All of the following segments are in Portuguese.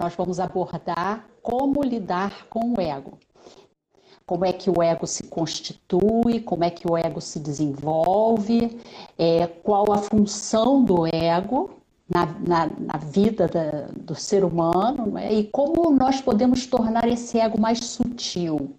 nós vamos abordar como lidar com o ego. Como é que o ego se constitui, como é que o ego se desenvolve, é, qual a função do ego na, na, na vida da, do ser humano é? e como nós podemos tornar esse ego mais sutil.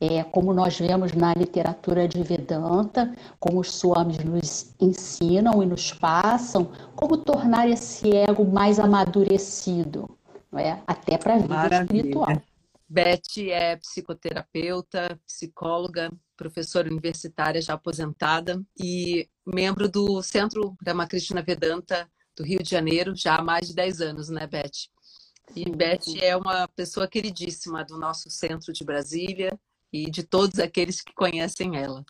É, como nós vemos na literatura de Vedanta, como os swamis nos ensinam e nos passam, como tornar esse ego mais amadurecido, não é? até para a vida Maravilha. espiritual. Beth é psicoterapeuta, psicóloga, professora universitária já aposentada e membro do Centro Ramakrishna Vedanta do Rio de Janeiro já há mais de 10 anos, né, Beth? E Beth é uma pessoa queridíssima do nosso centro de Brasília e de todos aqueles que conhecem ela.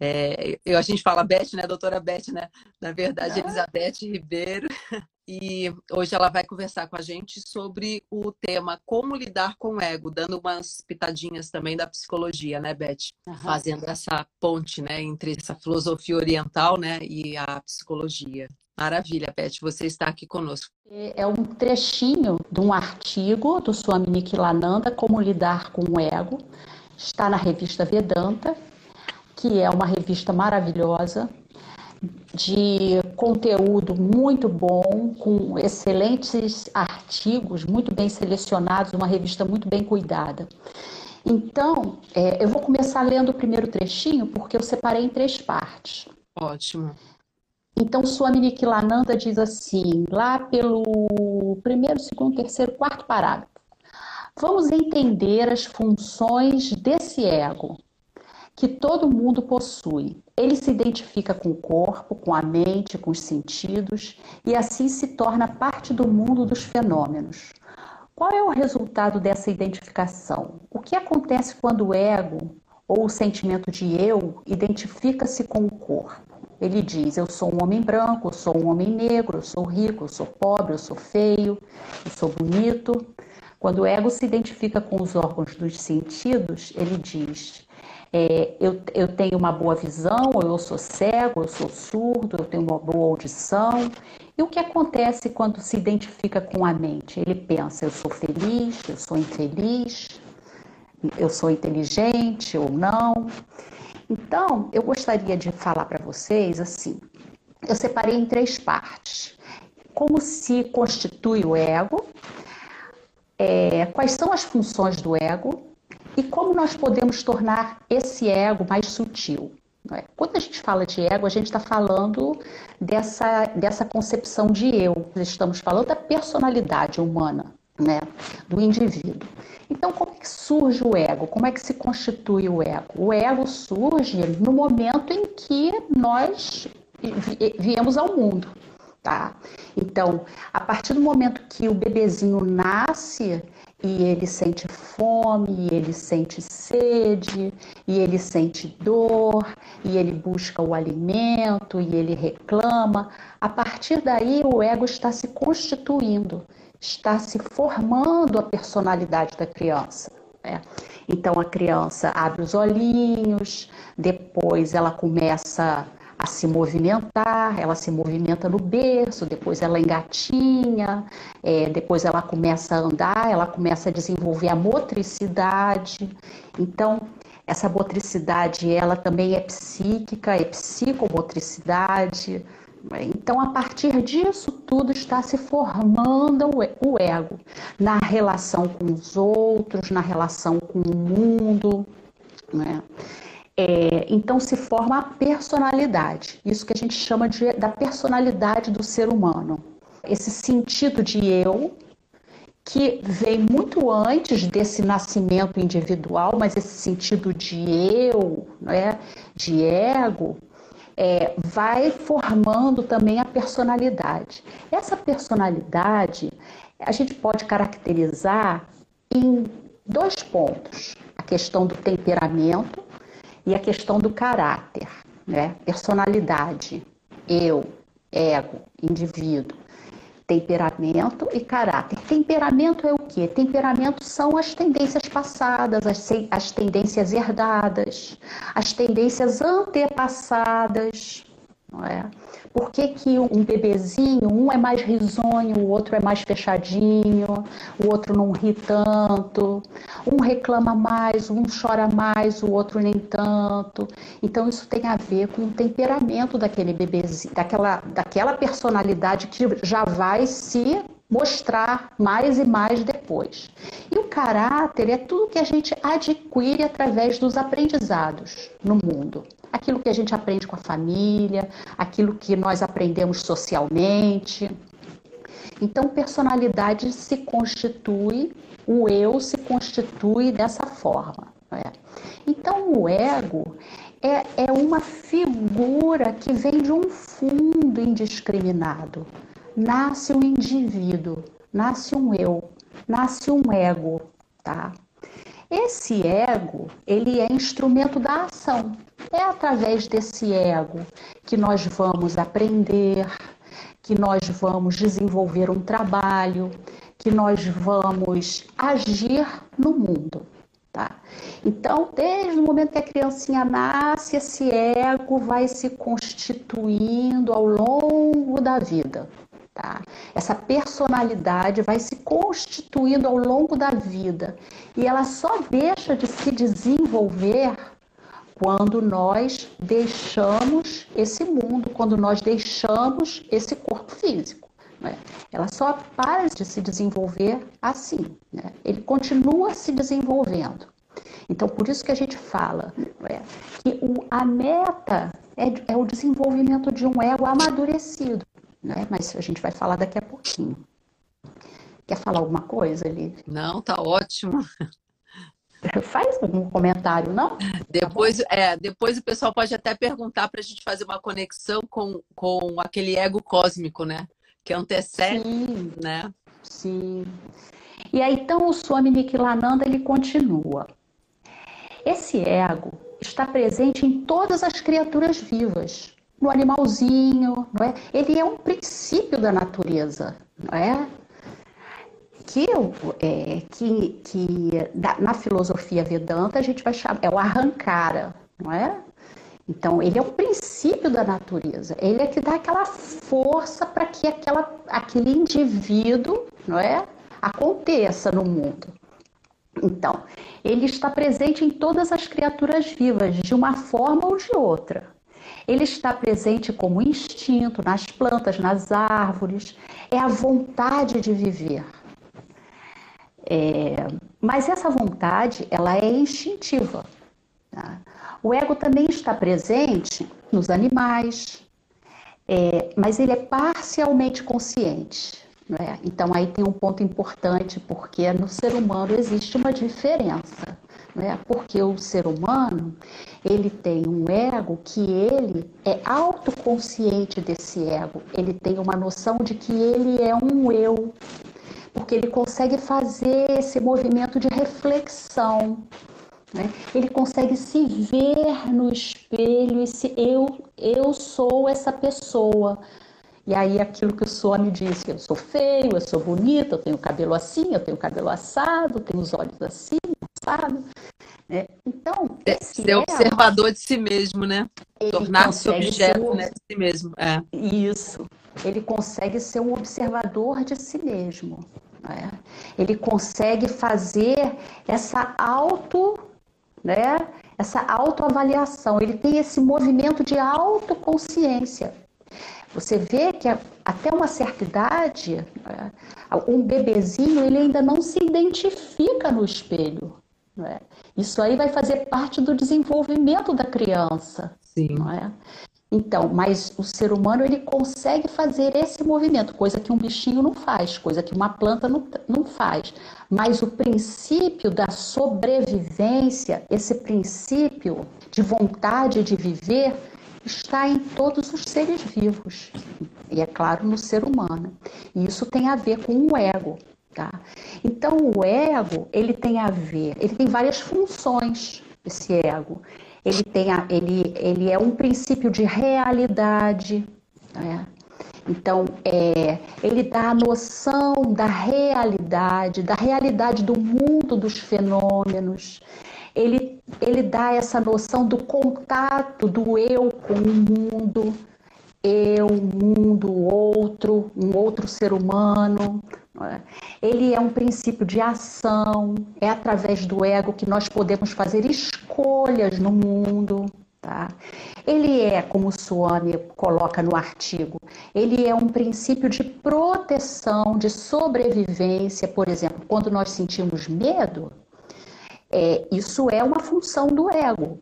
É, eu, a gente fala Beth, né, doutora Beth, né? Na verdade, ah. Elizabeth Ribeiro. E hoje ela vai conversar com a gente sobre o tema como lidar com o ego, dando umas pitadinhas também da psicologia, né, Beth? Uhum. Fazendo essa ponte, né, entre essa filosofia oriental, né, e a psicologia. Maravilha, Beth, você está aqui conosco. É, é um trechinho de um artigo do Swami Nikilananda, Como Lidar com o Ego. Está na revista Vedanta, que é uma revista maravilhosa, de conteúdo muito bom, com excelentes artigos, muito bem selecionados, uma revista muito bem cuidada. Então, é, eu vou começar lendo o primeiro trechinho, porque eu separei em três partes. Ótimo. Então, Swami Nikilananda diz assim, lá pelo primeiro, segundo, terceiro, quarto parágrafo. Vamos entender as funções desse ego que todo mundo possui. Ele se identifica com o corpo, com a mente, com os sentidos e assim se torna parte do mundo dos fenômenos. Qual é o resultado dessa identificação? O que acontece quando o ego ou o sentimento de eu identifica-se com o corpo? Ele diz: Eu sou um homem branco, eu sou um homem negro, eu sou rico, eu sou pobre, eu sou feio, eu sou bonito. Quando o ego se identifica com os órgãos dos sentidos, ele diz: é, eu, eu tenho uma boa visão, eu sou cego, eu sou surdo, eu tenho uma boa audição. E o que acontece quando se identifica com a mente? Ele pensa: eu sou feliz, eu sou infeliz, eu sou inteligente ou não. Então, eu gostaria de falar para vocês assim: eu separei em três partes. Como se constitui o ego, é, quais são as funções do ego e como nós podemos tornar esse ego mais sutil. É? Quando a gente fala de ego, a gente está falando dessa, dessa concepção de eu, estamos falando da personalidade humana, né? do indivíduo. Então, como é que surge o ego? Como é que se constitui o ego? O ego surge no momento em que nós viemos ao mundo. Tá? Então, a partir do momento que o bebezinho nasce e ele sente fome, e ele sente sede, e ele sente dor, e ele busca o alimento, e ele reclama, a partir daí o ego está se constituindo está se formando a personalidade da criança. Né? Então a criança abre os olhinhos, depois ela começa a se movimentar, ela se movimenta no berço, depois ela engatinha, é, depois ela começa a andar, ela começa a desenvolver a motricidade. Então, essa motricidade, ela também é psíquica, é psicomotricidade, então, a partir disso tudo está se formando o ego na relação com os outros, na relação com o mundo. Né? É, então se forma a personalidade, isso que a gente chama de, da personalidade do ser humano. Esse sentido de eu, que vem muito antes desse nascimento individual, mas esse sentido de eu, né, de ego, é, vai formando também a personalidade. Essa personalidade a gente pode caracterizar em dois pontos: a questão do temperamento e a questão do caráter, né? Personalidade, eu, ego, indivíduo temperamento e caráter. Temperamento é o que? Temperamento são as tendências passadas, as, as tendências herdadas, as tendências antepassadas. não é? Por que, que um bebezinho, um é mais risonho, o outro é mais fechadinho, o outro não ri tanto, um reclama mais, um chora mais, o outro nem tanto. Então isso tem a ver com o temperamento daquele bebezinho, daquela, daquela personalidade que já vai se mostrar mais e mais depois. E o caráter é tudo que a gente adquire através dos aprendizados no mundo. Aquilo que a gente aprende com a família, aquilo que nós aprendemos socialmente. Então, personalidade se constitui, o eu se constitui dessa forma. É? Então, o ego é, é uma figura que vem de um fundo indiscriminado nasce um indivíduo, nasce um eu, nasce um ego, tá? Esse ego, ele é instrumento da ação. É através desse ego que nós vamos aprender, que nós vamos desenvolver um trabalho, que nós vamos agir no mundo. Tá? Então, desde o momento que a criancinha nasce, esse ego vai se constituindo ao longo da vida. Tá? Essa personalidade vai se constituindo ao longo da vida e ela só deixa de se desenvolver quando nós deixamos esse mundo, quando nós deixamos esse corpo físico. Né? Ela só para de se desenvolver assim. Né? Ele continua se desenvolvendo. Então, por isso que a gente fala né? que o, a meta é, é o desenvolvimento de um ego amadurecido né? Mas a gente vai falar daqui a pouquinho. Quer falar alguma coisa, Liv? Não, tá ótimo. Faz algum comentário, não? Depois, tá é, depois o pessoal pode até perguntar para a gente fazer uma conexão com, com aquele ego cósmico, né? Que antecede, Sim. né? Sim. E aí, então, o Swami Nikilananda, ele continua. Esse ego está presente em todas as criaturas vivas, no animalzinho, não é? Ele é um princípio da natureza, não é? Que, é, que, que na filosofia Vedanta a gente vai chamar, é o arrancara, não é? Então, ele é o princípio da natureza. Ele é que dá aquela força para que aquela, aquele indivíduo, não é, aconteça no mundo. Então, ele está presente em todas as criaturas vivas, de uma forma ou de outra. Ele está presente como instinto nas plantas, nas árvores, é a vontade de viver. É, mas essa vontade, ela é instintiva. Tá? O ego também está presente nos animais, é, mas ele é parcialmente consciente. É? Então aí tem um ponto importante, porque no ser humano existe uma diferença né? porque o ser humano ele tem um ego que ele é autoconsciente desse ego, ele tem uma noção de que ele é um eu, porque ele consegue fazer esse movimento de reflexão. Né? Ele consegue se ver no espelho e se eu, eu sou essa pessoa. E aí aquilo que o Swami disse, eu sou feio, eu sou bonita, eu tenho cabelo assim, eu tenho cabelo assado, tenho os olhos assim, assado. É, então, ser é observador de si mesmo, né? Tornar-se objeto um... né, de si mesmo. É. Isso. Ele consegue ser um observador de si mesmo. Né? Ele consegue fazer essa auto, né? Essa autoavaliação. Ele tem esse movimento de autoconsciência. Você vê que até uma certa idade, né, um bebezinho ele ainda não se identifica no espelho. É? Isso aí vai fazer parte do desenvolvimento da criança. Sim. Não é? Então, mas o ser humano ele consegue fazer esse movimento, coisa que um bichinho não faz, coisa que uma planta não, não faz. Mas o princípio da sobrevivência, esse princípio de vontade de viver, está em todos os seres vivos. E é claro, no ser humano. E isso tem a ver com o ego. Tá? Então, o ego, ele tem a ver, ele tem várias funções, esse ego. Ele, tem a, ele, ele é um princípio de realidade, né? Então, é, ele dá a noção da realidade, da realidade do mundo dos fenômenos. Ele, ele dá essa noção do contato do eu com o mundo. eu, mundo, outro, um outro ser humano. É? Ele é um princípio de ação, é através do ego que nós podemos fazer escolhas no mundo. Tá? Ele é, como o Suami coloca no artigo, ele é um princípio de proteção, de sobrevivência. Por exemplo, quando nós sentimos medo, é, isso é uma função do ego.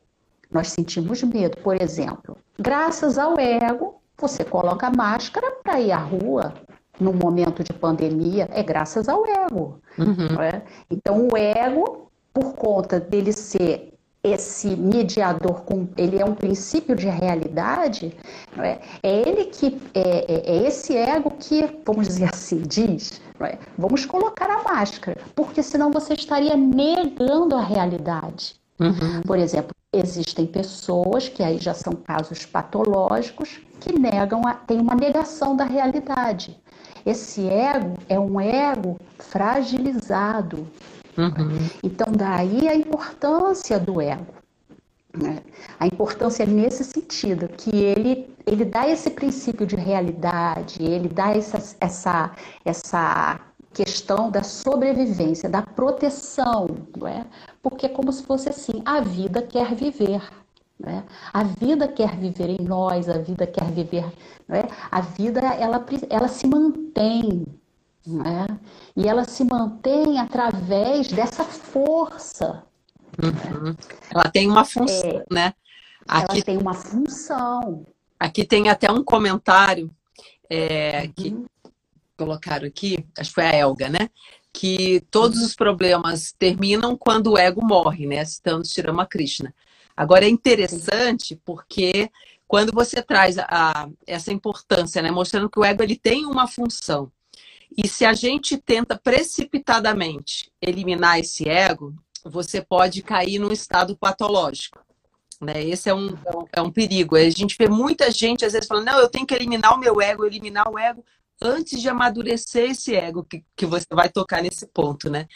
Nós sentimos medo, por exemplo. Graças ao ego, você coloca máscara para ir à rua no momento de pandemia, é graças ao ego. Uhum. É? Então, o ego, por conta dele ser esse mediador, ele é um princípio de realidade, é? é? ele que, é, é, é, esse ego que, vamos dizer assim, diz, é? vamos colocar a máscara, porque senão você estaria negando a realidade. Uhum. Por exemplo, existem pessoas que aí já são casos patológicos que negam, a, tem uma negação da realidade. Esse ego é um ego fragilizado. Uhum. Então, daí a importância do ego. Né? A importância nesse sentido, que ele, ele dá esse princípio de realidade, ele dá essa, essa, essa questão da sobrevivência, da proteção, não é? Porque é como se fosse assim, a vida quer viver. Né? A vida quer viver em nós, a vida quer viver, né? a vida ela, ela se mantém, né? e ela se mantém através dessa força. Uhum. Ela tem uma função, é, né? Aqui ela tem uma função. Aqui tem até um comentário é, uhum. que colocaram aqui, acho que foi a Elga, né? Que todos os problemas terminam quando o ego morre, né? Citando Shirama Krishna. Agora é interessante porque quando você traz a, essa importância, né, mostrando que o ego ele tem uma função, e se a gente tenta precipitadamente eliminar esse ego, você pode cair num estado patológico. Né? Esse é um, é um perigo. A gente vê muita gente às vezes falando, não, eu tenho que eliminar o meu ego, eliminar o ego antes de amadurecer esse ego que, que você vai tocar nesse ponto, né?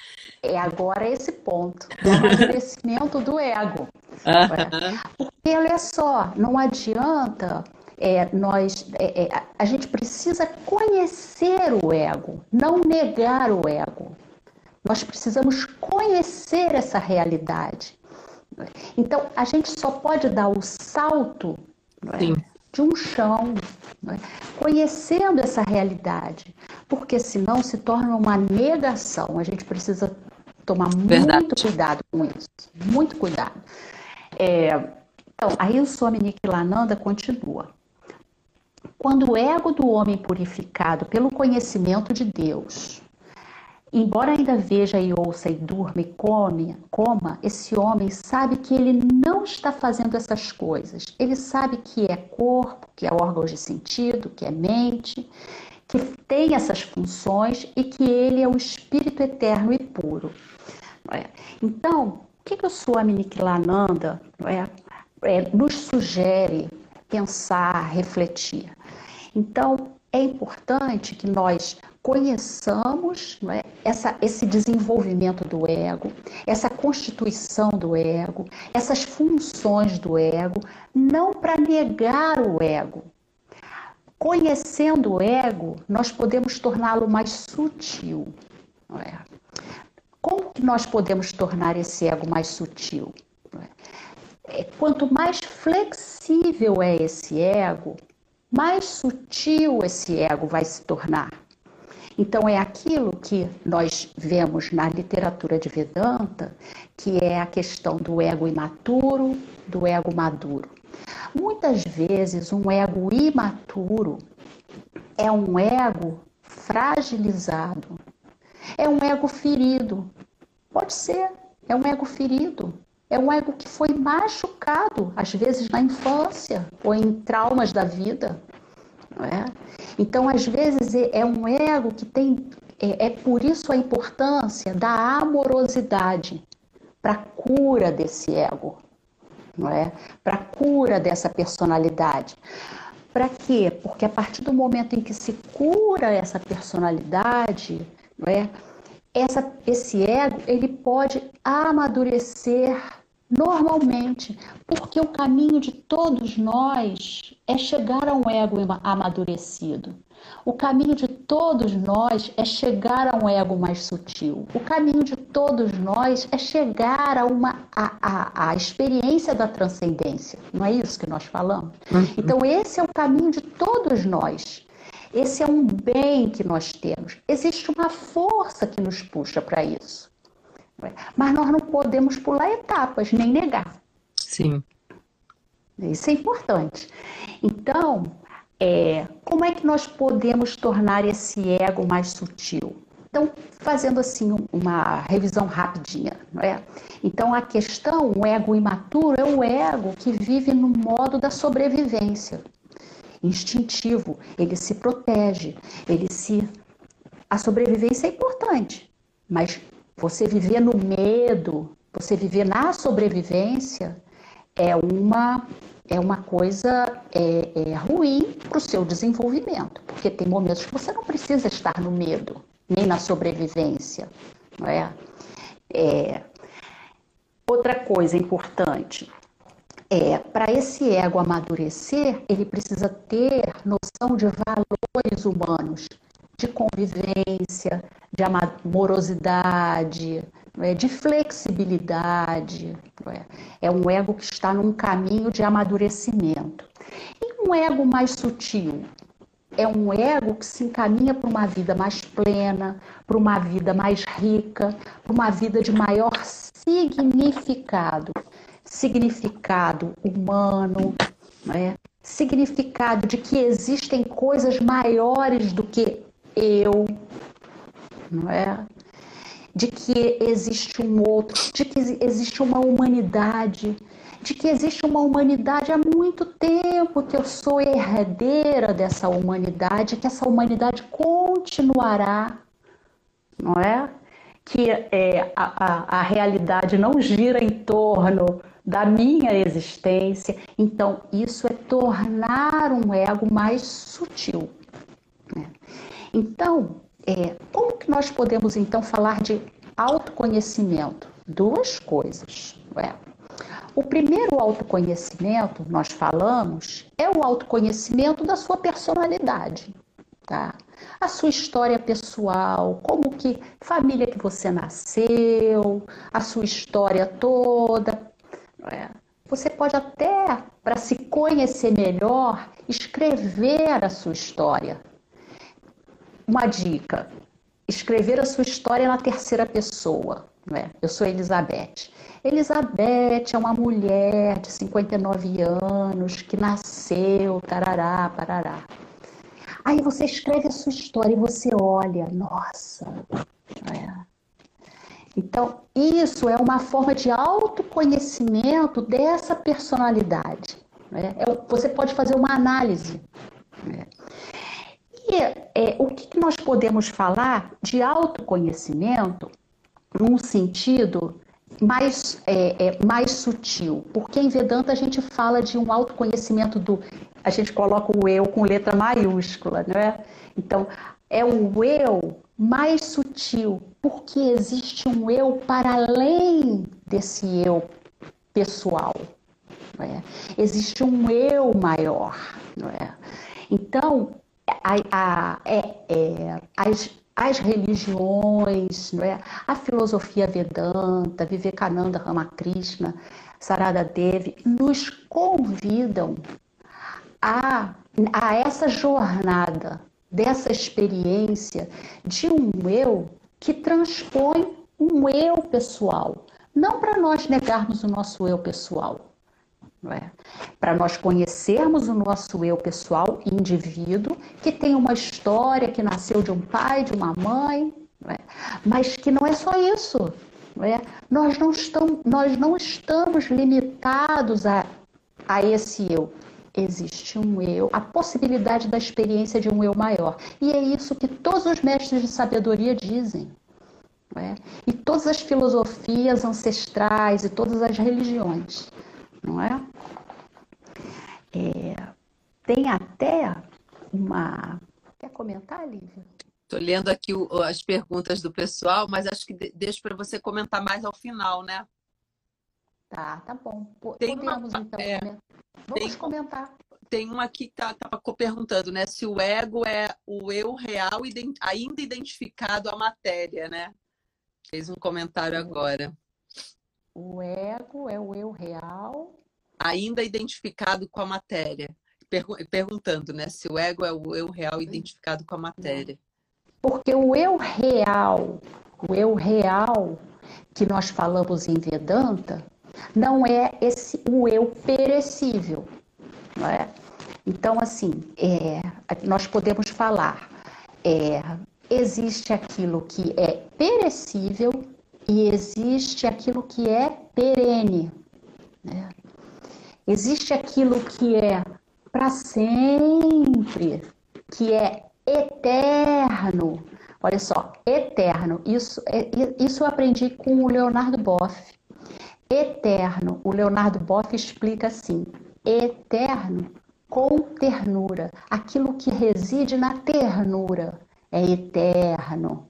É agora esse ponto, o amadurecimento do ego. Uhum. Porque olha só, não adianta é, nós, é, é, a gente precisa conhecer o ego, não negar o ego. Nós precisamos conhecer essa realidade. Então, a gente só pode dar o salto Sim de um chão, né? conhecendo essa realidade, porque senão se torna uma negação. A gente precisa tomar Verdade. muito cuidado com isso, muito cuidado. É, então, aí o Swami Nikilananda continua. Quando o ego do homem purificado pelo conhecimento de Deus Embora ainda veja e ouça e durma e come, coma, esse homem sabe que ele não está fazendo essas coisas. Ele sabe que é corpo, que é órgão de sentido, que é mente, que tem essas funções e que ele é o espírito eterno e puro. É? Então, o que, que o Swami Nikhilananda é, é, nos sugere pensar, refletir? Então, é importante que nós conheçamos é, essa, esse desenvolvimento do ego, essa constituição do ego, essas funções do ego, não para negar o ego. Conhecendo o ego, nós podemos torná-lo mais sutil. É? Como que nós podemos tornar esse ego mais sutil? É? é, quanto mais flexível é esse ego, mais sutil esse ego vai se tornar. Então, é aquilo que nós vemos na literatura de Vedanta, que é a questão do ego imaturo, do ego maduro. Muitas vezes, um ego imaturo é um ego fragilizado, é um ego ferido. Pode ser, é um ego ferido. É um ego que foi machucado, às vezes na infância ou em traumas da vida. É? Então, às vezes, é, é um ego que tem. É, é por isso a importância da amorosidade para a cura desse ego, não é? Para a cura dessa personalidade. Para quê? Porque a partir do momento em que se cura essa personalidade, não é? Essa, esse ego ele pode amadurecer Normalmente, porque o caminho de todos nós é chegar a um ego amadurecido. O caminho de todos nós é chegar a um ego mais sutil. O caminho de todos nós é chegar a uma a, a, a experiência da transcendência. Não é isso que nós falamos? Uhum. Então esse é o caminho de todos nós. Esse é um bem que nós temos. Existe uma força que nos puxa para isso. Mas nós não podemos pular etapas, nem negar. Sim. Isso é importante. Então, é, como é que nós podemos tornar esse ego mais sutil? Então, fazendo assim uma revisão rapidinha, não é? Então, a questão, o ego imaturo é o ego que vive no modo da sobrevivência, instintivo, ele se protege, ele se a sobrevivência é importante, mas você viver no medo, você viver na sobrevivência é uma é uma coisa é, é ruim para o seu desenvolvimento, porque tem momentos que você não precisa estar no medo, nem na sobrevivência, não é? é outra coisa importante é para esse ego amadurecer, ele precisa ter noção de valores humanos, de convivência, de amorosidade, é? de flexibilidade. É? é um ego que está num caminho de amadurecimento. E um ego mais sutil? É um ego que se encaminha para uma vida mais plena, para uma vida mais rica, para uma vida de maior significado. Significado humano, é? significado de que existem coisas maiores do que eu, não é? De que existe um outro, de que existe uma humanidade, de que existe uma humanidade há muito tempo, que eu sou herdeira dessa humanidade, que essa humanidade continuará, não é? Que é, a, a, a realidade não gira em torno da minha existência. Então, isso é tornar um ego mais sutil. Né? Então, é, como que nós podemos então falar de autoconhecimento? Duas coisas. É. O primeiro autoconhecimento, nós falamos, é o autoconhecimento da sua personalidade, tá? A sua história pessoal, como que família que você nasceu, a sua história toda. É. Você pode até, para se conhecer melhor, escrever a sua história, uma dica: escrever a sua história na terceira pessoa. Né? Eu sou Elizabeth. Elizabeth é uma mulher de 59 anos que nasceu, tarará, parará. Aí você escreve a sua história e você olha, nossa. É. Então, isso é uma forma de autoconhecimento dessa personalidade. Né? É, você pode fazer uma análise. Né? E é, o que nós podemos falar de autoconhecimento num sentido mais, é, é, mais sutil? Porque em Vedanta a gente fala de um autoconhecimento do. A gente coloca o eu com letra maiúscula, não é? Então, é o eu mais sutil, porque existe um eu para além desse eu pessoal. É? Existe um eu maior. Não é? Então, a, a, é, é, as, as religiões, não é? a filosofia Vedanta, Vivekananda Ramakrishna, Sarada Devi, nos convidam a, a essa jornada, dessa experiência de um eu que transpõe um eu pessoal. Não para nós negarmos o nosso eu pessoal, é? Para nós conhecermos o nosso eu pessoal, indivíduo, que tem uma história, que nasceu de um pai, de uma mãe, é? mas que não é só isso. Não é? Nós, não estamos, nós não estamos limitados a, a esse eu. Existe um eu, a possibilidade da experiência de um eu maior. E é isso que todos os mestres de sabedoria dizem. É? E todas as filosofias ancestrais e todas as religiões não é? É tem até uma. Quer comentar, Lívia? Estou lendo aqui o, as perguntas do pessoal, mas acho que deixo para você comentar mais ao final, né? Tá, tá bom. Tem Podemos, uma, então, é, Vamos tem, comentar. Tem uma aqui que tá, tá perguntando, né? Se o ego é o eu real ainda identificado à matéria, né? Fez um comentário agora. O ego é o eu real. Ainda identificado com a matéria. perguntando, né? Se o ego é o eu real identificado com a matéria. Porque o eu real, o eu real que nós falamos em Vedanta, não é esse o eu perecível. Não é? Então, assim, é, nós podemos falar, é, existe aquilo que é perecível e existe aquilo que é perene. Existe aquilo que é para sempre, que é eterno. Olha só, eterno. Isso, é, isso eu aprendi com o Leonardo Boff. Eterno. O Leonardo Boff explica assim: eterno com ternura. Aquilo que reside na ternura é eterno.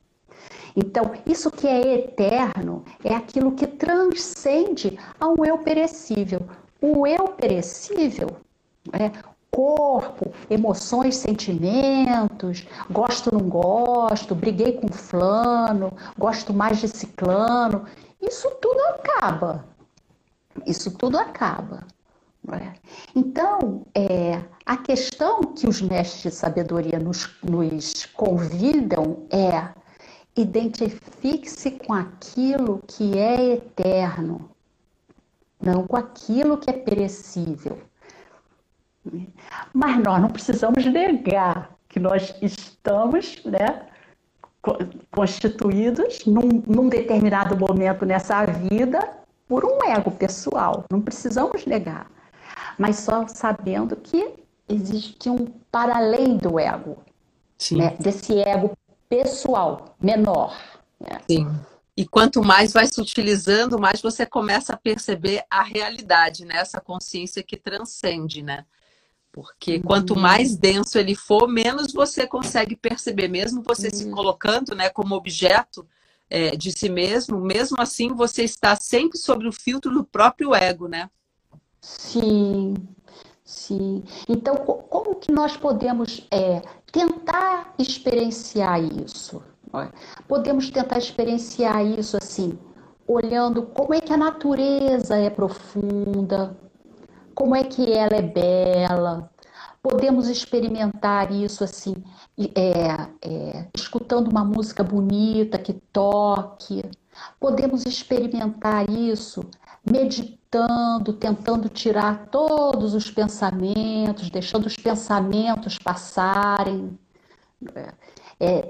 Então, isso que é eterno é aquilo que transcende ao eu perecível. O eu perecível é corpo, emoções, sentimentos, gosto, não gosto, briguei com fulano, gosto mais de ciclano. Isso tudo acaba. Isso tudo acaba. É? Então, é, a questão que os mestres de sabedoria nos, nos convidam é identifique-se com aquilo que é eterno, não com aquilo que é perecível. Mas nós não precisamos negar que nós estamos né, constituídos num, num determinado momento nessa vida por um ego pessoal. Não precisamos negar. Mas só sabendo que existe um para além do ego. Né, desse ego pessoal, menor. Né? Sim. E quanto mais vai se utilizando, mais você começa a perceber a realidade, né? Essa consciência que transcende, né? Porque quanto uhum. mais denso ele for, menos você consegue perceber, mesmo você se uhum. colocando né, como objeto é, de si mesmo, mesmo assim você está sempre sobre o filtro do próprio ego, né? Sim, sim. Então, como que nós podemos é, tentar experienciar isso. Podemos tentar experienciar isso assim, olhando como é que a natureza é profunda, como é que ela é bela. Podemos experimentar isso assim, é, é, escutando uma música bonita que toque. Podemos experimentar isso meditando, tentando tirar todos os pensamentos, deixando os pensamentos passarem, é,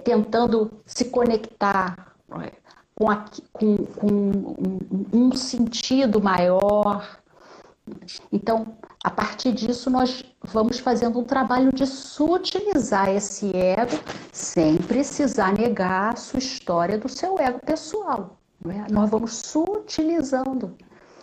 tentando se conectar é, com, a, com, com um, um sentido maior. Então, a partir disso, nós vamos fazendo um trabalho de sutilizar esse ego sem precisar negar a sua história do seu ego pessoal. É? Nós vamos sutilizando.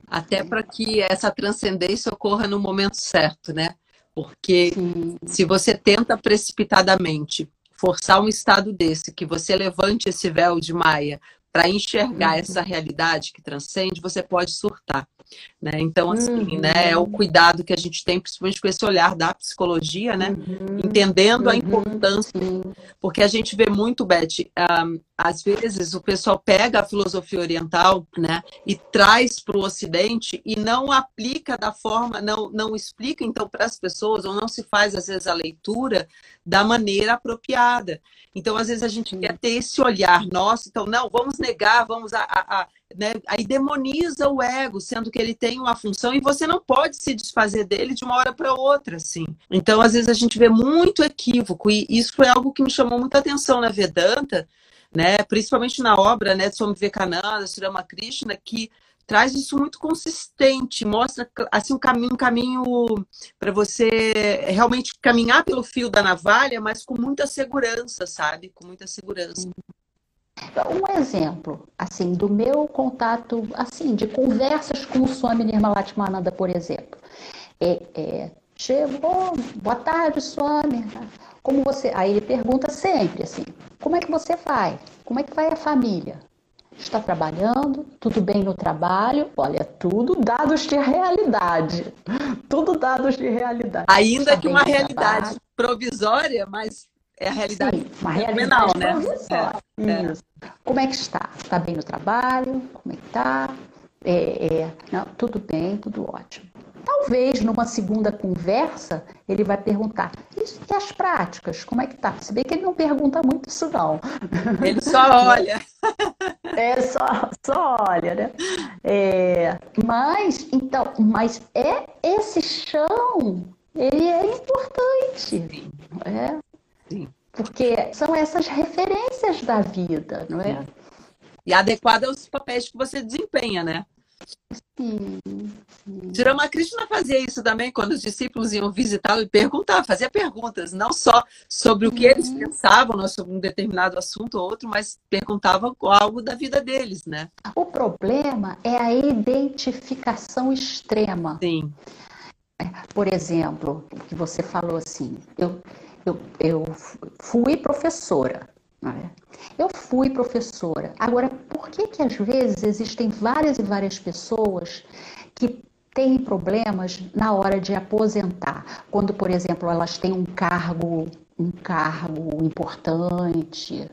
Até para que essa transcendência ocorra no momento certo, né? Porque Sim. se você tenta precipitadamente forçar um estado desse, que você levante esse véu de Maia para enxergar uhum. essa realidade que transcende, você pode surtar. Né? Então, assim, uhum. né, é o cuidado que a gente tem, principalmente com esse olhar da psicologia, né? Uhum. Entendendo a uhum. importância. Porque a gente vê muito, Beth, um, às vezes o pessoal pega a filosofia oriental, né, e traz para o Ocidente e não aplica da forma, não, não explica então para as pessoas, ou não se faz às vezes a leitura da maneira apropriada. Então, às vezes a gente quer ter esse olhar nosso, então, não, vamos negar, vamos a, a, a né? Aí demoniza o ego, sendo que ele tem uma função e você não pode se desfazer dele de uma hora para outra, assim. Então, às vezes a gente vê muito equívoco e isso foi algo que me chamou muita atenção na Vedanta, né? Principalmente na obra, né, de Swami Vivekananda, Sri Ramakrishna, que traz isso muito consistente, mostra assim um caminho, um caminho para você realmente caminhar pelo fio da navalha, mas com muita segurança, sabe? Com muita segurança. Um exemplo, assim, do meu contato, assim, de conversas com o Swami Nirmalatmananda, por exemplo. É, é, chegou, boa tarde, Swami. Como você? Aí ele pergunta sempre assim: como é que você vai? Como é que vai a família? Está trabalhando? Tudo bem no trabalho? Olha, tudo dados de realidade. Tudo dados de realidade. Ainda Está que uma realidade trabalho. provisória, mas é a realidade Sim, uma realidade né? provisória. É. É. Como é que está? Está bem no trabalho? Como é que está? É, é, não, tudo bem, tudo ótimo. Talvez numa segunda conversa ele vai perguntar: e as práticas? Como é que tá? Se bem que ele não pergunta muito isso, não. Ele só olha. É, só, só olha, né? É, mas, então, mas é esse chão, ele é importante. Sim. É? Sim. Porque são essas referências da vida, não é? E adequado aos papéis que você desempenha, né? Sim, sim. Ramakrishna fazia isso também quando os discípulos iam visitá-lo e perguntar, fazia perguntas, não só sobre o que eles uhum. pensavam né, sobre um determinado assunto ou outro, mas perguntava algo da vida deles, né? O problema é a identificação extrema. Sim. Por exemplo, o que você falou assim, eu, eu, eu fui professora, é? Eu fui professora. Agora, por que que às vezes existem várias e várias pessoas que têm problemas na hora de aposentar? Quando, por exemplo, elas têm um cargo, um cargo importante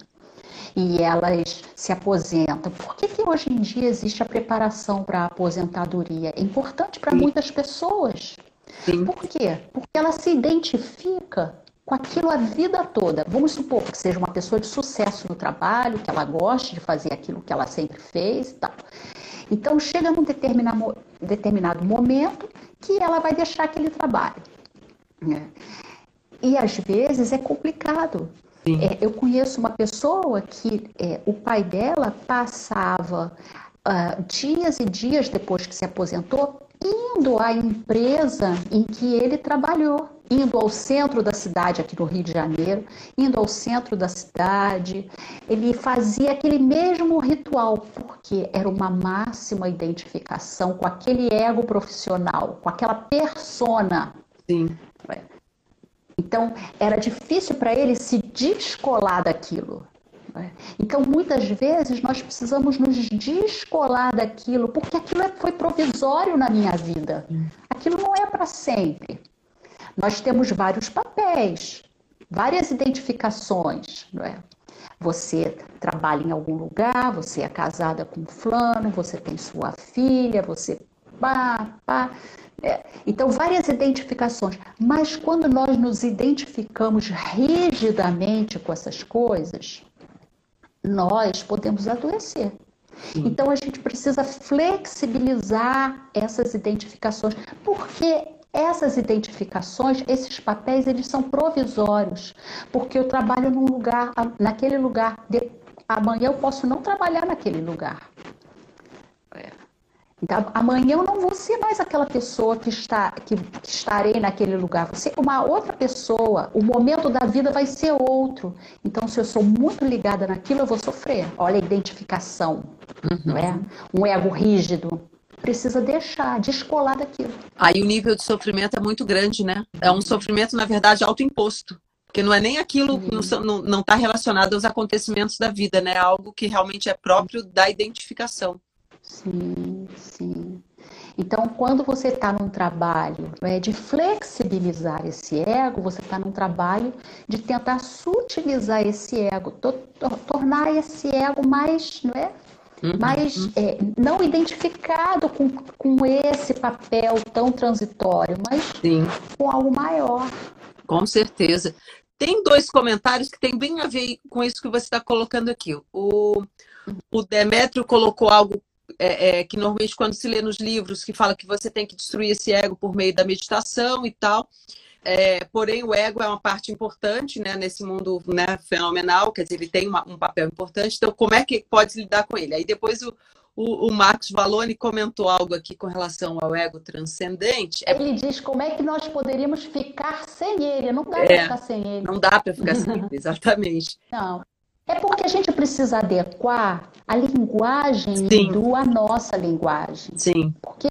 e elas se aposentam. Por que, que hoje em dia existe a preparação para a aposentadoria? É importante para muitas pessoas. Sim. Por quê? Porque ela se identifica com aquilo a vida toda. Vamos supor que seja uma pessoa de sucesso no trabalho, que ela goste de fazer aquilo que ela sempre fez e tal. Então chega num determinado, determinado momento que ela vai deixar aquele trabalho. Né? E às vezes é complicado. É, eu conheço uma pessoa que é, o pai dela passava uh, dias e dias depois que se aposentou indo à empresa em que ele trabalhou indo ao centro da cidade, aqui no Rio de Janeiro, indo ao centro da cidade. Ele fazia aquele mesmo ritual, porque era uma máxima identificação com aquele ego profissional, com aquela persona. Sim. Então, era difícil para ele se descolar daquilo. Então, muitas vezes, nós precisamos nos descolar daquilo, porque aquilo foi provisório na minha vida. Aquilo não é para sempre. Nós temos vários papéis, várias identificações, não é? Você trabalha em algum lugar, você é casada com fulano, você tem sua filha, você pá, pá. É. Então, várias identificações. Mas quando nós nos identificamos rigidamente com essas coisas, nós podemos adoecer. Então, a gente precisa flexibilizar essas identificações, porque essas identificações, esses papéis, eles são provisórios, porque eu trabalho num lugar, naquele lugar, de, amanhã eu posso não trabalhar naquele lugar. É. Então, amanhã eu não vou ser mais aquela pessoa que, está, que, que estarei naquele lugar. Ser uma outra pessoa. O momento da vida vai ser outro. Então, se eu sou muito ligada naquilo, eu vou sofrer. Olha a identificação, uhum. não é? Um ego rígido precisa deixar, descolar daquilo. Aí o nível de sofrimento é muito grande, né? É um sofrimento, na verdade, autoimposto. Porque não é nem aquilo, uhum. não está relacionado aos acontecimentos da vida, né? É algo que realmente é próprio da identificação. Sim, sim. Então, quando você está num trabalho né, de flexibilizar esse ego, você está num trabalho de tentar sutilizar esse ego, to tornar esse ego mais não é, Uhum. mas é, não identificado com, com esse papel tão transitório, mas Sim. com algo maior. Com certeza. Tem dois comentários que tem bem a ver com isso que você está colocando aqui. O, o Demétrio colocou algo é, é, que normalmente quando se lê nos livros, que fala que você tem que destruir esse ego por meio da meditação e tal. É, porém, o ego é uma parte importante né, nesse mundo né, fenomenal, quer dizer, ele tem uma, um papel importante. Então, como é que pode lidar com ele? Aí depois o, o, o Marcos Valone comentou algo aqui com relação ao ego transcendente. É ele diz como é que nós poderíamos ficar sem ele. Não dá é, para ficar sem ele. Não dá para ficar sem ele, exatamente. Não. É porque a gente precisa adequar a linguagem Sim. do a nossa linguagem. Sim. Porque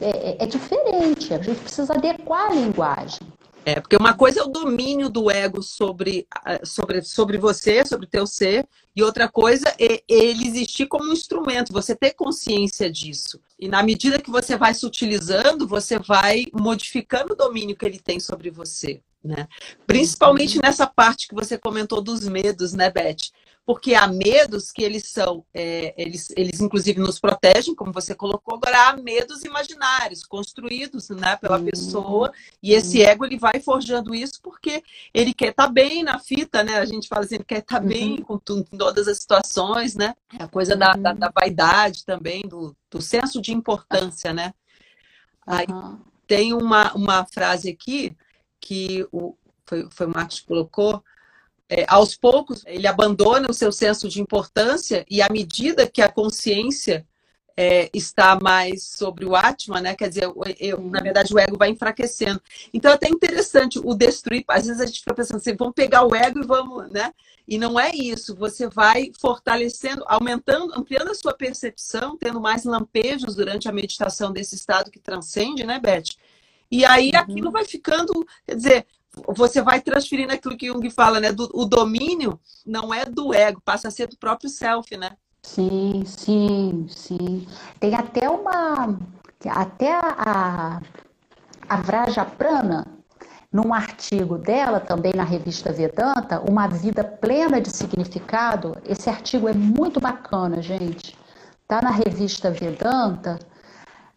é, é, diferente, a gente precisa adequar a linguagem. É, porque uma coisa é o domínio do ego sobre, sobre, sobre você, sobre o teu ser, e outra coisa é ele existir como um instrumento, você ter consciência disso. E na medida que você vai se utilizando, você vai modificando o domínio que ele tem sobre você. Né? Principalmente nessa parte que você comentou dos medos, né, Beth? Porque há medos que eles são, é, eles, eles inclusive nos protegem, como você colocou, agora há medos imaginários, construídos né, pela uhum. pessoa, e esse ego ele vai forjando isso porque ele quer estar tá bem na fita, né? A gente fala assim, ele quer estar tá uhum. bem com, com, todas as situações, né? É a coisa da, da, da, vaidade também, do, do senso de importância, né? Aí tem uma, uma frase aqui que o, foi, foi o Marcos que colocou, é, aos poucos, ele abandona o seu senso de importância e à medida que a consciência é, está mais sobre o Atma, né? Quer dizer, eu, na verdade, o ego vai enfraquecendo. Então, é até interessante o destruir. Às vezes a gente fica pensando assim, vamos pegar o ego e vamos, né? E não é isso. Você vai fortalecendo, aumentando, ampliando a sua percepção, tendo mais lampejos durante a meditação desse estado que transcende, né, Beth? E aí uhum. aquilo vai ficando, quer dizer, você vai transferindo aquilo que Jung fala, né? Do, o domínio não é do ego, passa a ser do próprio self, né? Sim, sim, sim. Tem até uma. Até a, a Vraja Prana, num artigo dela, também na revista Vedanta, Uma Vida Plena de Significado. Esse artigo é muito bacana, gente. Tá na revista Vedanta.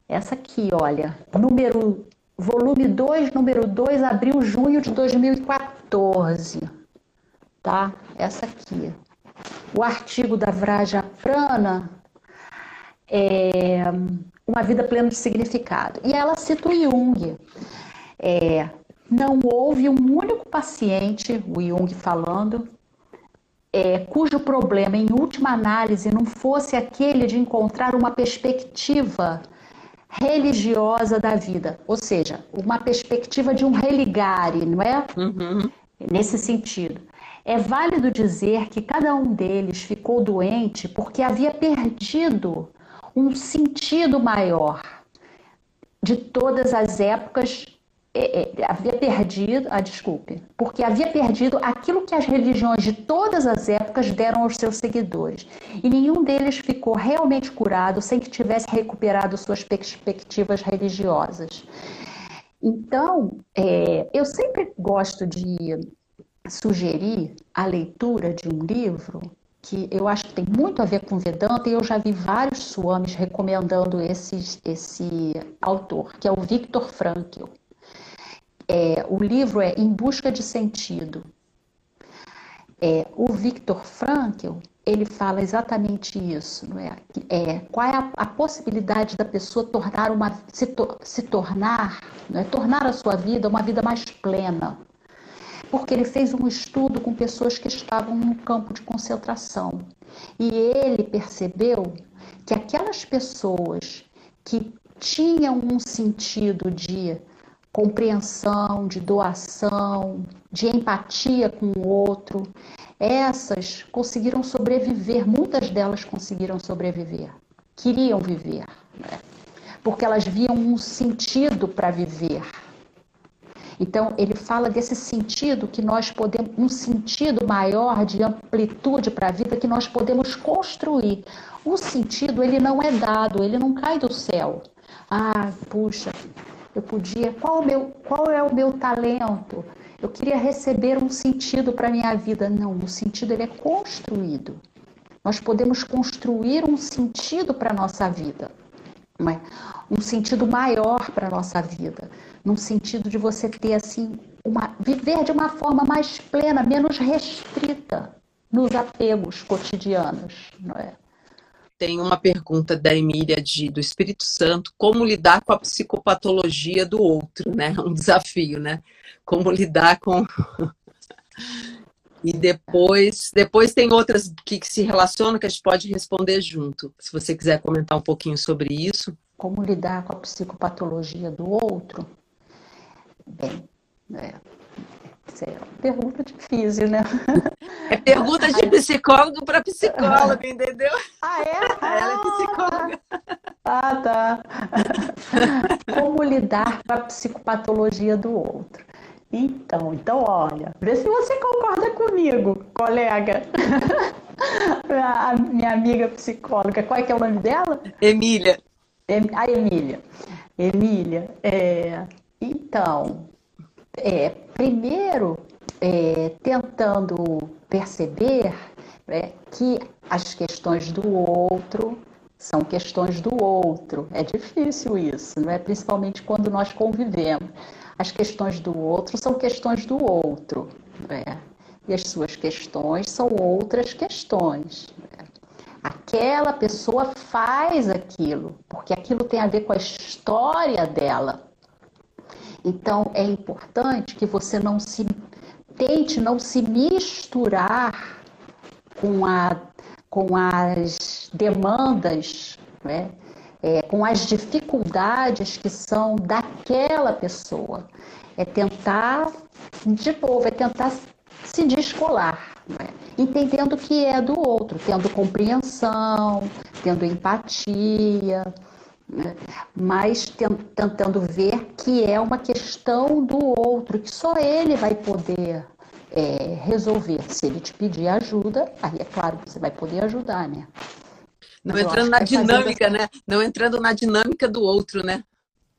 Essa aqui, olha, número volume 2, número 2, abril, junho de 2014. Tá? Essa aqui. O artigo da Vraja Prana é Uma Vida Plena de Significado. E ela cita o Jung. É, não houve um único paciente, o Jung falando, é, cujo problema, em última análise, não fosse aquele de encontrar uma perspectiva religiosa da vida, ou seja, uma perspectiva de um religare, não é? Uhum. Nesse sentido. É válido dizer que cada um deles ficou doente porque havia perdido um sentido maior de todas as épocas é, é, havia perdido, ah, desculpe, porque havia perdido aquilo que as religiões de todas as épocas deram aos seus seguidores. E nenhum deles ficou realmente curado sem que tivesse recuperado suas perspectivas religiosas. Então, é, eu sempre gosto de sugerir a leitura de um livro que eu acho que tem muito a ver com Vedanta e eu já vi vários swamis recomendando esse, esse autor, que é o Viktor Frankl. É, o livro é Em Busca de Sentido. É, o Viktor Frankl ele fala exatamente isso, não é? é qual é a, a, possibilidade da pessoa tornar uma se, to, se tornar, é? tornar a sua vida uma vida mais plena? Porque ele fez um estudo com pessoas que estavam num campo de concentração e ele percebeu que aquelas pessoas que tinham um sentido de compreensão, de doação, de empatia com o outro, essas conseguiram sobreviver, muitas delas conseguiram sobreviver, queriam viver, né? porque elas viam um sentido para viver. Então, ele fala desse sentido que nós podemos, um sentido maior de amplitude para a vida que nós podemos construir. O sentido, ele não é dado, ele não cai do céu. Ah, puxa, eu podia, qual, o meu, qual é o meu talento? Eu queria receber um sentido para a minha vida. Não, o sentido ele é construído. Nós podemos construir um sentido para a nossa vida, um sentido maior para a nossa vida, num sentido de você ter assim, uma, viver de uma forma mais plena, menos restrita nos apegos cotidianos, não é? Tem uma pergunta da Emília de, do Espírito Santo, como lidar com a psicopatologia do outro, né? Um desafio, né? Como lidar com E depois, depois tem outras que, que, se relacionam que a gente pode responder junto. Se você quiser comentar um pouquinho sobre isso. Como lidar com a psicopatologia do outro? Bem, é, uma pergunta difícil, né? É pergunta de psicólogo para psicólogo, entendeu? Ah, é? Ela é psicóloga. Ah, tá. Como lidar com a psicopatologia do outro? Então, então olha, vê se você concorda comigo, colega. a minha amiga psicóloga, qual é que é o nome dela? Emília. A Emília. Emília, é, então, é, primeiro, é, tentando perceber é, que as questões do outro são questões do outro. É difícil isso, não é? Principalmente quando nós convivemos. As questões do outro são questões do outro, é? e as suas questões são outras questões. É? Aquela pessoa faz aquilo, porque aquilo tem a ver com a história dela. Então é importante que você não se tente não se misturar com, a, com as demandas, né? É, com as dificuldades que são daquela pessoa. É tentar, de novo, é tentar se descolar, né? entendendo que é do outro, tendo compreensão, tendo empatia? Mas tentando ver que é uma questão do outro, que só ele vai poder é, resolver. Se ele te pedir ajuda, aí é claro que você vai poder ajudar, né? Não Mas entrando na dinâmica, né? Não entrando na dinâmica do outro, né?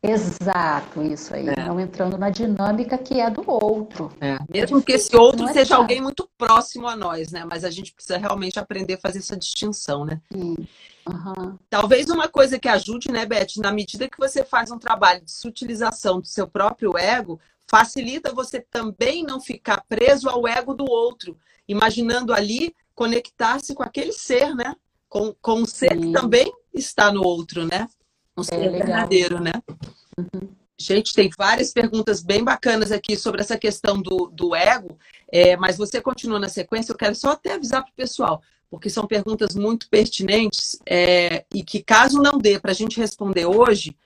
Exato, isso aí. É. Não entrando na dinâmica que é do outro. É. Mesmo que esse outro é seja alguém muito próximo a nós, né? Mas a gente precisa realmente aprender a fazer essa distinção, né? Sim. Uhum. Talvez uma coisa que ajude, né, Beth, na medida que você faz um trabalho de sutilização do seu próprio ego, facilita você também não ficar preso ao ego do outro, imaginando ali conectar-se com aquele ser, né? Com, com um ser Sim. que também está no outro, né? Um ser é verdadeiro, né? Uhum. Gente, tem várias perguntas bem bacanas aqui sobre essa questão do, do ego, é, mas você continua na sequência. Eu quero só até avisar para o pessoal, porque são perguntas muito pertinentes é, e que, caso não dê para a gente responder hoje.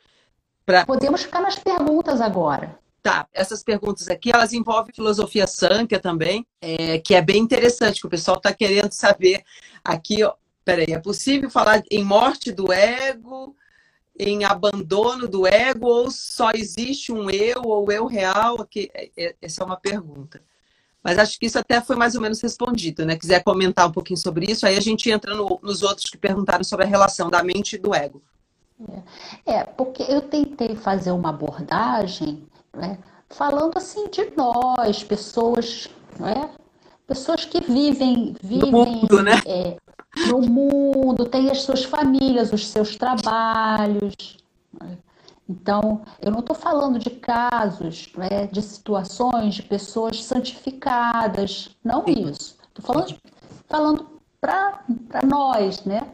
Pra... Podemos ficar nas perguntas agora. Tá, essas perguntas aqui, elas envolvem filosofia Sankhya também, é, que é bem interessante, que o pessoal está querendo saber aqui, ó, peraí, é possível falar em morte do ego, em abandono do ego, ou só existe um eu ou eu real? Aqui, é, é, essa é uma pergunta. Mas acho que isso até foi mais ou menos respondido, né? Quiser comentar um pouquinho sobre isso, aí a gente entra no, nos outros que perguntaram sobre a relação da mente e do ego. É, é porque eu tentei fazer uma abordagem né? falando assim de nós, pessoas, é? pessoas que vivem, vivem no mundo, né? É, no mundo, têm as suas famílias, os seus trabalhos. Né? Então, eu não estou falando de casos, né, de situações de pessoas santificadas, não isso. Estou falando, falando para nós, né?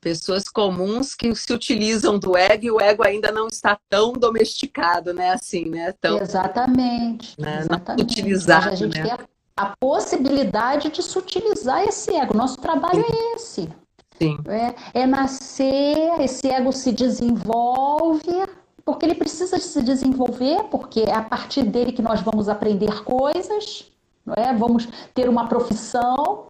pessoas comuns que se utilizam do ego e o ego ainda não está tão domesticado, né? Assim, né? Tão, exatamente. Né? exatamente. Não utilizado, a gente né? tem a, a, possibilidade de se utilizar esse ego. Nosso trabalho é esse. Sim. É, é nascer, esse ego se desenvolve, porque ele precisa se desenvolver, porque é a partir dele que nós vamos aprender coisas, não é? vamos ter uma profissão,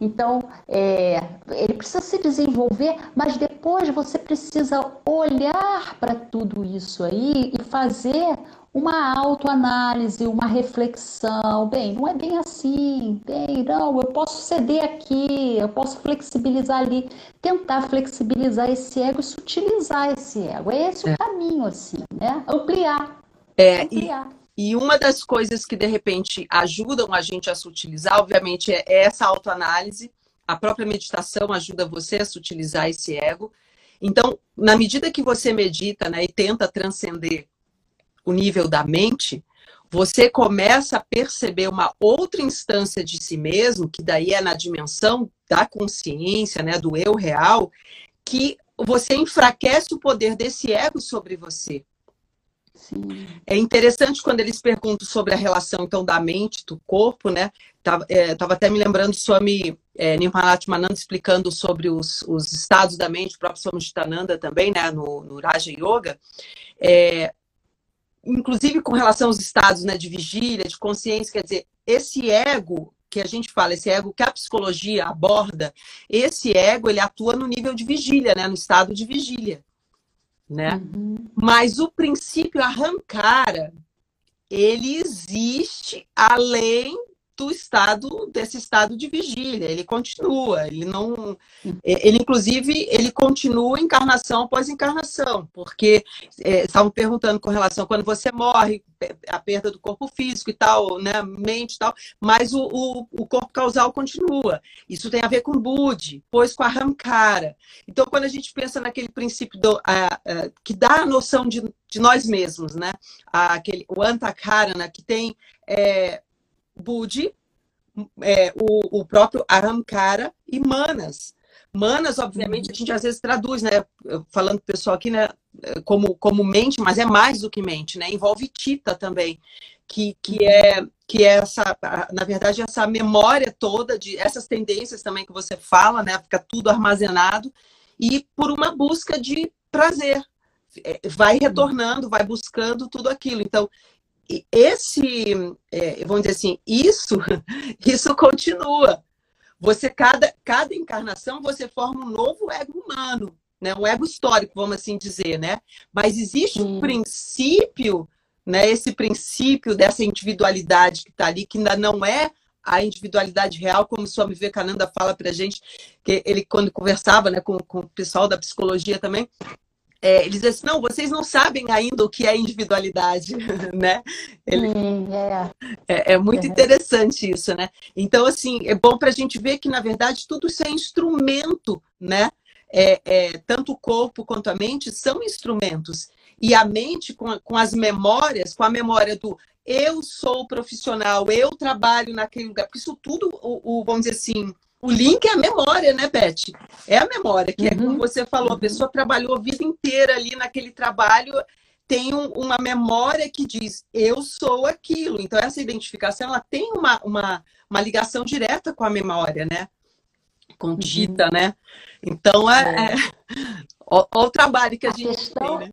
então, é, ele precisa se desenvolver, mas depois você precisa olhar para tudo isso aí e fazer uma autoanálise, uma reflexão. Bem, não é bem assim. Bem, não, eu posso ceder aqui, eu posso flexibilizar ali, tentar flexibilizar esse ego e sutilizar esse ego. É esse é. o caminho, assim, né? Ampliar. É, ampliar. E e uma das coisas que, de repente, ajudam a gente a sutilizar, obviamente, é essa autoanálise. A própria meditação ajuda você a sutilizar esse ego. Então, na medida que você medita né, e tenta transcender o nível da mente, você começa a perceber uma outra instância de si mesmo, que daí é na dimensão da consciência, né, do eu real, que você enfraquece o poder desse ego sobre você. Sim. É interessante quando eles perguntam sobre a relação então da mente, do corpo, né? Tava, é, tava até me lembrando do Swami é, Nirmalatmananda explicando sobre os, os estados da mente, o próprio Swami Chitananda também, né? No, no Raja Yoga. É, inclusive com relação aos estados né, de vigília, de consciência, quer dizer, esse ego que a gente fala, esse ego que a psicologia aborda, esse ego ele atua no nível de vigília, né? No estado de vigília né? Uhum. Mas o princípio arrancara, ele existe além do estado desse estado de vigília. Ele continua, ele não, ele inclusive ele continua encarnação após encarnação, porque é, estavam perguntando com relação a quando você morre, a perda do corpo físico e tal, né, mente e tal, mas o, o, o corpo causal continua. Isso tem a ver com Budi, pois com a Ramkara. Então, quando a gente pensa naquele princípio do, a, a, que dá a noção de, de nós mesmos, né, aquele, o Antakarana, que tem é, Budi, é, o, o próprio Aramkara e Manas. Manas, obviamente, a gente às vezes traduz, né? Falando pessoal aqui, né? Como, como mente, mas é mais do que mente, né? Envolve Tita também, que, que é que é essa, na verdade, essa memória toda de essas tendências também que você fala, né? Fica tudo armazenado e por uma busca de prazer, é, vai retornando, vai buscando tudo aquilo. Então, esse, é, vamos dizer assim, isso, isso continua. Você, cada, cada encarnação, você forma um novo ego humano, né? um ego histórico, vamos assim dizer, né? Mas existe um princípio, né? esse princípio dessa individualidade que está ali, que ainda não é a individualidade real, como o Swami Vivekananda fala para gente, que ele, quando conversava né, com, com o pessoal da psicologia também, é, ele diz assim, não, vocês não sabem ainda o que é individualidade, né? Ele, é. É, é. muito interessante isso, né? Então, assim, é bom para a gente ver que, na verdade, tudo isso é instrumento, né? É, é, tanto o corpo quanto a mente são instrumentos. E a mente, com, com as memórias, com a memória do eu sou profissional, eu trabalho naquele lugar, porque isso tudo, o, o vamos dizer assim, o link é a memória, né, Beth? É a memória, que uhum. é como uhum. você falou, a pessoa trabalhou a vida inteira ali naquele trabalho, tem um, uma memória que diz, eu sou aquilo. Então, essa identificação, ela tem uma, uma, uma ligação direta com a memória, né? Com Tita, uhum. né? Então, é, é. é... O, o, trabalho que a, a gente questão, tem, né?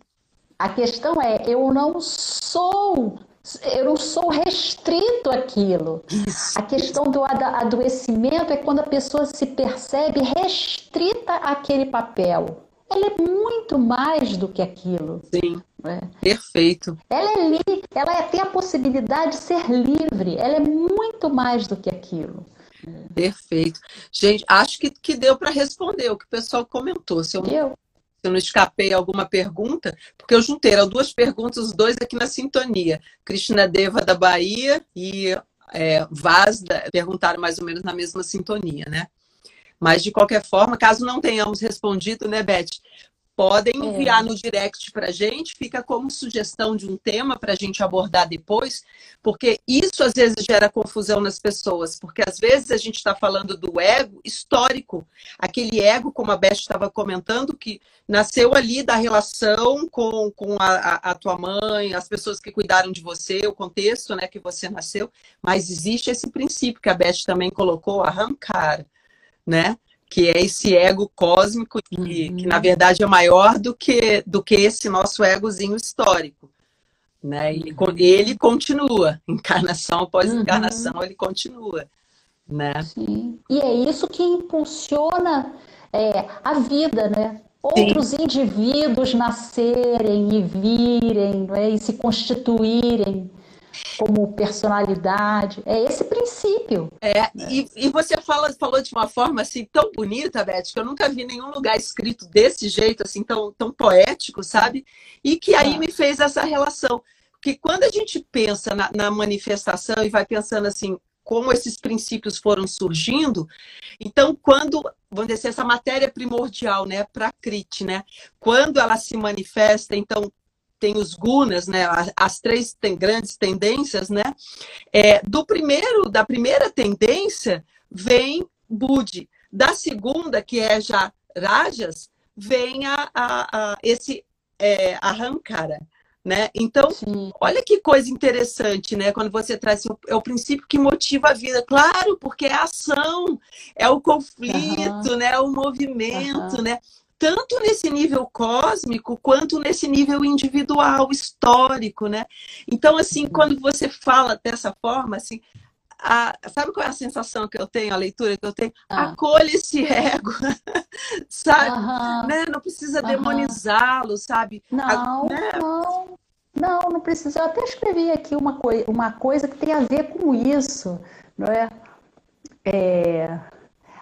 A questão é, eu não sou eu não sou restrito àquilo. Isso. A questão do adoecimento é quando a pessoa se percebe restrita àquele papel. Ela é muito mais do que aquilo. Sim. É. Perfeito. Ela é li ela é, tem a possibilidade de ser livre. Ela é muito mais do que aquilo. Perfeito. Gente, acho que, que deu para responder o que o pessoal comentou. Se eu, deu se eu não escapei alguma pergunta, porque eu juntei, eram duas perguntas, os dois aqui na sintonia. Cristina Deva da Bahia e é, Vaz da, perguntaram mais ou menos na mesma sintonia, né? Mas, de qualquer forma, caso não tenhamos respondido, né, Beth? Podem é. enviar é. no direct para a gente, fica como sugestão de um tema para a gente abordar depois, porque isso às vezes gera confusão nas pessoas, porque às vezes a gente está falando do ego histórico, aquele ego, como a Beth estava comentando, que nasceu ali da relação com, com a, a, a, tua mãe, as pessoas que cuidaram de você, o contexto né, que você nasceu, mas existe esse princípio que a Beth também colocou, arrancar, né? Que é esse ego cósmico, que, uhum. que, na verdade é maior do que, do que esse nosso egozinho histórico. Né? Ele, uhum. ele continua, encarnação após uhum. encarnação, ele continua. Né? Sim. E é isso que impulsiona é, a vida, né? Outros Sim. indivíduos nascerem e virem né? e se constituírem como personalidade. É esse princípio. É, e, e você fala, falou de uma forma assim tão bonita, Beth, que eu nunca vi nenhum lugar escrito desse jeito, assim, tão, tão poético, sabe? E que aí me fez essa relação. Porque quando a gente pensa na, na manifestação e vai pensando assim, como esses princípios foram surgindo. Então, quando, vamos dizer assim, essa matéria primordial, né, para a Crite, né, quando ela se manifesta, então tem os gunas, né? As três tem grandes tendências, né? É, do primeiro, da primeira tendência vem Budi. Da segunda, que é já Rajas, vem a, a, a esse é, Ahankara. Né? Então, Sim. olha que coisa interessante, né? Quando você traz assim, é o princípio que motiva a vida, claro, porque é a ação, é o conflito, uhum. né? É o movimento, uhum. né? Tanto nesse nível cósmico quanto nesse nível individual, histórico, né? Então, assim, quando você fala dessa forma, assim, a, sabe qual é a sensação que eu tenho, a leitura que eu tenho? Ah. Acolhe esse ego, sabe? Né? Não precisa demonizá-lo, sabe? Não, a, né? não. Não, não precisa. Eu até escrevi aqui uma, coi uma coisa que tem a ver com isso, não é? é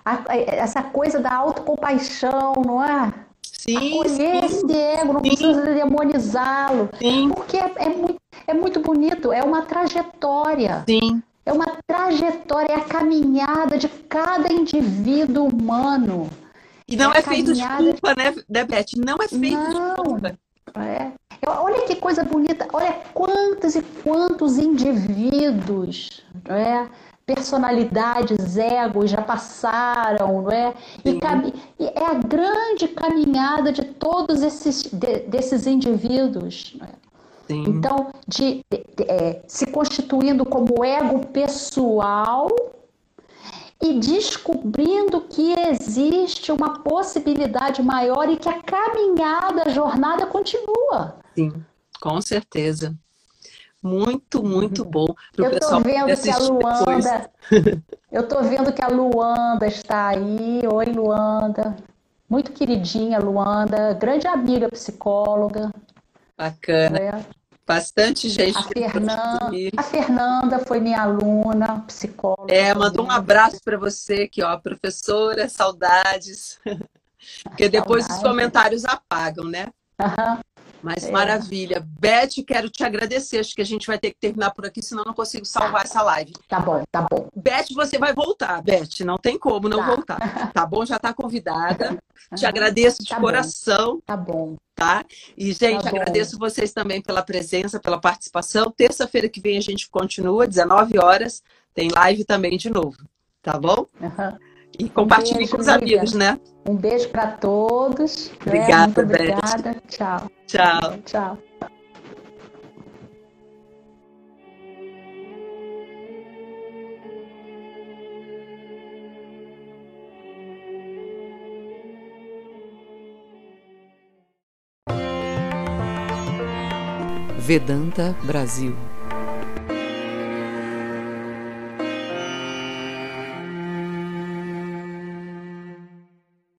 a, essa coisa da autocompaixão, não é? Sim, Acolher esse ego, não sim. precisa demonizá-lo. Sim. Porque é, é, muito, é muito bonito, é uma trajetória. Sim. É uma trajetória, é a caminhada de cada indivíduo humano. E não É é, feito de culpa, né, Beth? Não é feito Não. de culpa. É. Olha que coisa bonita, olha quantos e quantos indivíduos, não é? Personalidades, egos já passaram, não é? E, e é a grande caminhada de todos esses de- desses indivíduos. é? Então, de, de- de- é, se constituindo como ego pessoal e descobrindo que existe uma possibilidade maior e que a caminhada, a jornada continua. Sim, com certeza. Muito, muito bom para o Eu tô poder vendo que a depois. Luanda, eu tô vendo que a Luanda está aí. Oi, Luanda. Muito queridinha, Luanda, grande amiga psicóloga. Bacana. né? Bastante gente A de Fernanda, a Fernanda foi minha aluna, psicóloga. É, mandou um abraço para você aqui, ó, professora, saudades. Porque depois os Saudade. comentários apagam, né? Aham. Mas É. maravilha. Beth, quero te agradecer. Acho que a gente vai ter que terminar por aqui, senão eu não consigo salvar essa live. Tá bom, tá bom. Beth, você vai voltar, Beth. Não tem como não Tá. voltar. Tá bom? Já está convidada. Te agradeço de Tá bom. coração, Tá bom. tá? E, gente, Tá bom. agradeço vocês também pela presença, pela participação. Terça-feira que vem a gente continua, 19 horas. Tem live também de novo. Tá bom? Aham. E compartilhe beijo, com os amigos, né? Um beijo para todos. né? Obrigada, Beth. obrigada. Tchau. Tchau. Tchau. Vedanta Brasil